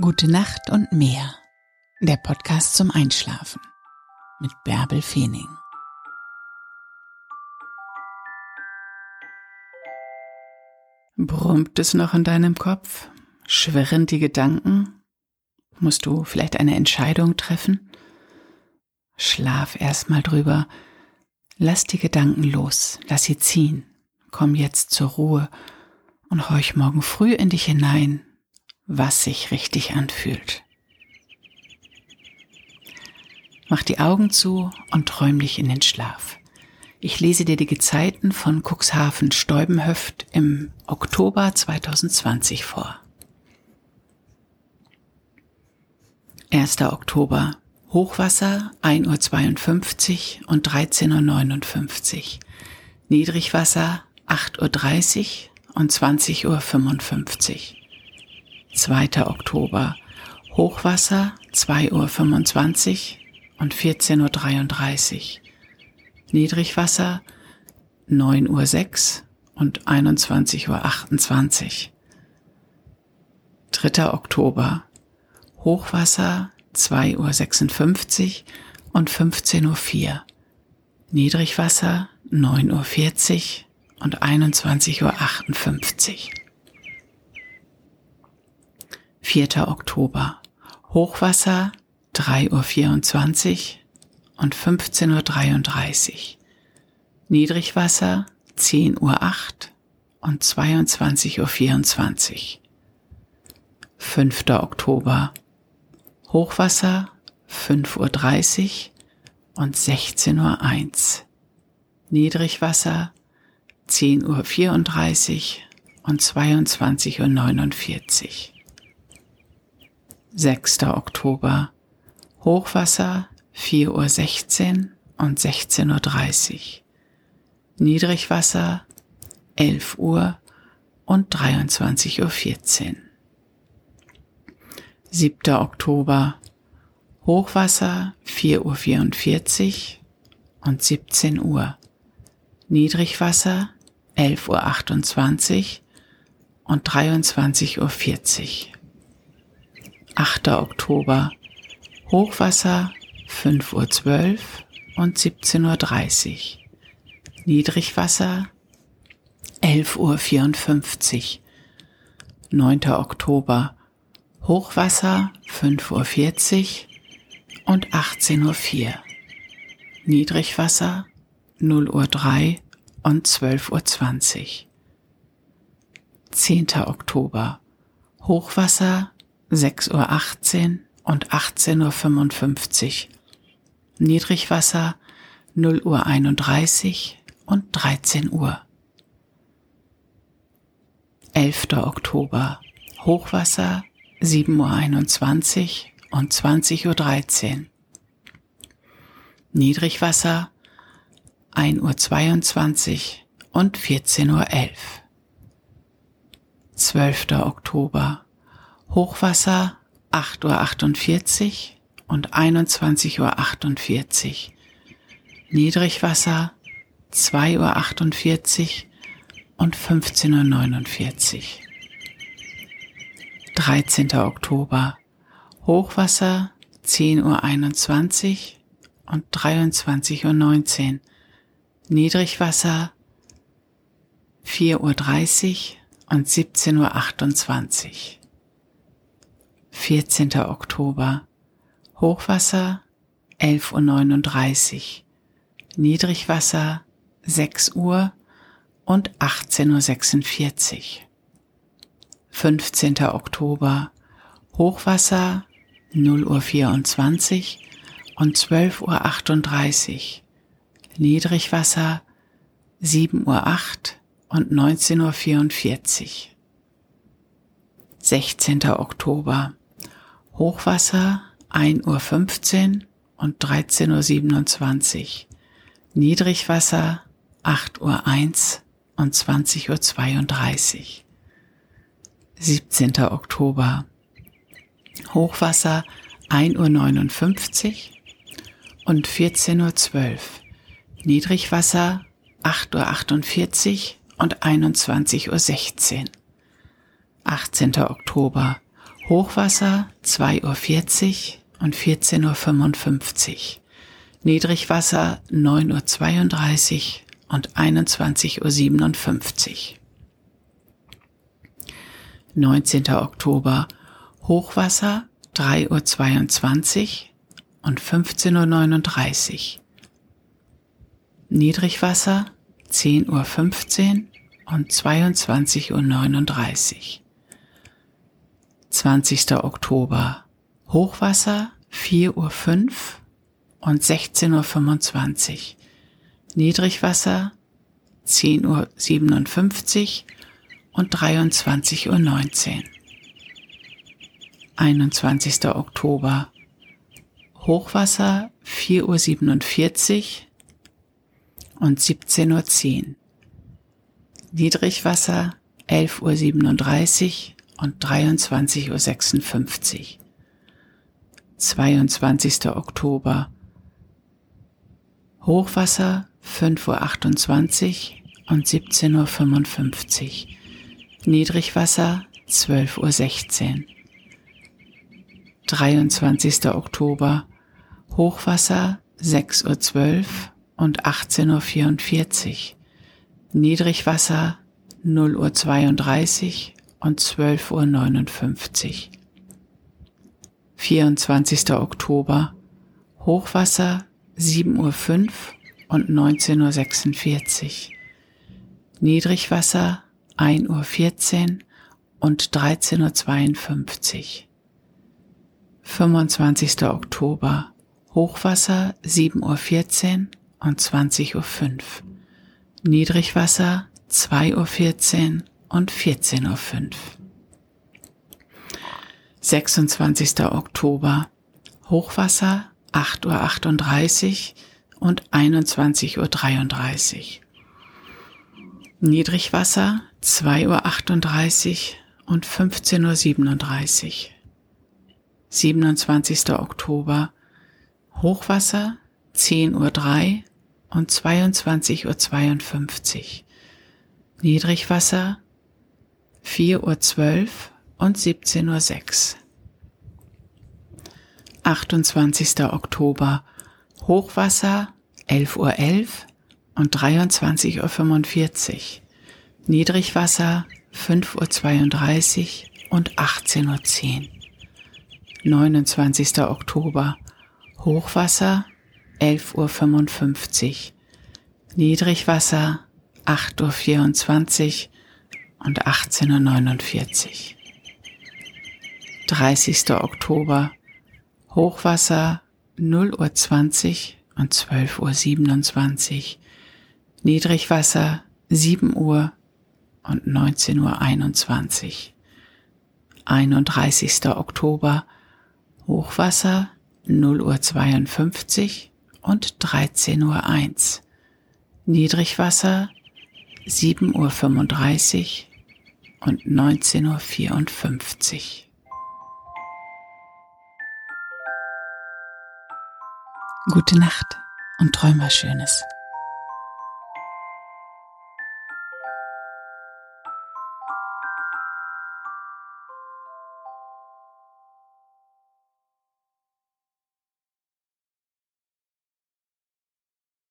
Gute Nacht und mehr. Der Podcast zum Einschlafen mit Bärbel Feening. Brummt es noch in deinem Kopf? Schwirren die Gedanken? Musst du vielleicht eine Entscheidung treffen? Schlaf erstmal drüber. Lass die Gedanken los, lass sie ziehen. Komm jetzt zur Ruhe und horch morgen früh in dich hinein, was sich richtig anfühlt. Mach die Augen zu und träum dich in den Schlaf. Ich lese dir die Gezeiten von Cuxhaven Steubenhöft im Oktober 2020 vor. 1. Oktober Hochwasser 1.52 Uhr und 13.59 Uhr. Niedrigwasser 8.30 Uhr und 20.55 Uhr. 2. Oktober Hochwasser 2.25 Uhr und 14.33 Uhr. Niedrigwasser 9.06 Uhr und 21.28 Uhr. 3. Oktober Hochwasser 2.56 Uhr und 15.04 Uhr. Niedrigwasser 9.40 Uhr und 21.58 Uhr. 4. Oktober. Hochwasser 3.24 Uhr und 15.33 Uhr. Niedrigwasser 10.08 Uhr und 22.24 Uhr. 5. Oktober. Hochwasser 5.30 Uhr und 16.01 Uhr. Niedrigwasser 10.34 Uhr und 22.49 Uhr. 6. Oktober Hochwasser 4.16 Uhr und 16.30 Uhr. Niedrigwasser 11 Uhr und 23.14 Uhr. 7. Oktober Hochwasser 4.44 Uhr und 17 Uhr. Niedrigwasser 11.28 Uhr und 23.40 Uhr. 8. Oktober Hochwasser 5.12 Uhr und 17.30 Uhr. Niedrigwasser 11.54 Uhr. 9. Oktober Hochwasser 5.40 Uhr und 18.04 Uhr. Niedrigwasser 0 Uhr 3 und 12.20 Uhr. 10. Oktober. Hochwasser 6.18 Uhr und 18.55 Uhr. Niedrigwasser 0 Uhr 31 und 13 Uhr. 11. Oktober. Hochwasser 7.21 Uhr und 20.13 Uhr. Niedrigwasser 1.22 Uhr und 14.11 Uhr. 12. Oktober Hochwasser 8.48 Uhr und 21.48 Uhr. Niedrigwasser 2.48 Uhr und 15.49 Uhr. 13. Oktober Hochwasser 10.21 Uhr und 23.19 Uhr. Niedrigwasser 4.30 Uhr und 17.28 Uhr. 14. Oktober Hochwasser 11.39 Uhr. Niedrigwasser 6 Uhr und 18.46 Uhr. 15. Oktober Hochwasser 0 Uhr 24 und 12 Uhr 38. Niedrigwasser 7 Uhr 8 und 19 Uhr 44. 16. Oktober Hochwasser 1 Uhr 15 und 13 Uhr 27. Niedrigwasser 8 Uhr 1 und 20 Uhr 32. 17. Oktober Hochwasser 1 Uhr 59 und 14 Uhr 12. Niedrigwasser 8 Uhr 48 und 21 Uhr 16. 18. Oktober Hochwasser 2.40 Uhr und 14.55 Uhr. Niedrigwasser 9.32 Uhr und 21.57 Uhr. 19. Oktober Hochwasser 3.22 Uhr und 15.39 Uhr. Niedrigwasser 10.15 Uhr und 22.39 Uhr. 20. Oktober Hochwasser 4.05 Uhr und 16.25 Uhr. Niedrigwasser 10.57 Uhr und 23.19 Uhr. 21. Oktober Hochwasser 4.47 Uhr und 17.10 Uhr. Niedrigwasser 11.37 Uhr und 23.56 Uhr. 22. Oktober Hochwasser 5.28 Uhr und 17.55 Uhr. Niedrigwasser 12.16 Uhr. 23. Oktober Hochwasser 6.12 Uhr und 18.44 Uhr. Niedrigwasser 0.32 Uhr und 12.59 Uhr. 24. Oktober Hochwasser 7.05 Uhr und 19.46 Uhr. Niedrigwasser 1.14 Uhr und 13.52 Uhr. 25. Oktober Hochwasser 7.14 Uhr und 20.05 Uhr. Niedrigwasser 2.14 Uhr und 14.05 Uhr. 26. Oktober Hochwasser 8.38 Uhr und 21.33 Uhr. Niedrigwasser 2.38 Uhr und 15.37 Uhr. 27. Oktober Hochwasser 10.03 Uhr und 22.52 Uhr. Niedrigwasser 4.12 Uhr und 17.06 Uhr. 28. Oktober Hochwasser 11.11 Uhr .11 und 23.45 Uhr. Niedrigwasser 5.32 Uhr und 18.10 Uhr. 29. Oktober Hochwasser 11.55 Uhr. Niedrigwasser 8.24 Uhr und 18.49 Uhr. 30. Oktober Hochwasser 0 Uhr 20 und 12.27 Uhr. Niedrigwasser 7 Uhr und 19.21 Uhr. 31. Oktober Hochwasser 0 Uhr 52 und 13 Uhr 1. Niedrigwasser 7 Uhr 35 und 19 Uhr 54. Gute Nacht und träum was Schönes.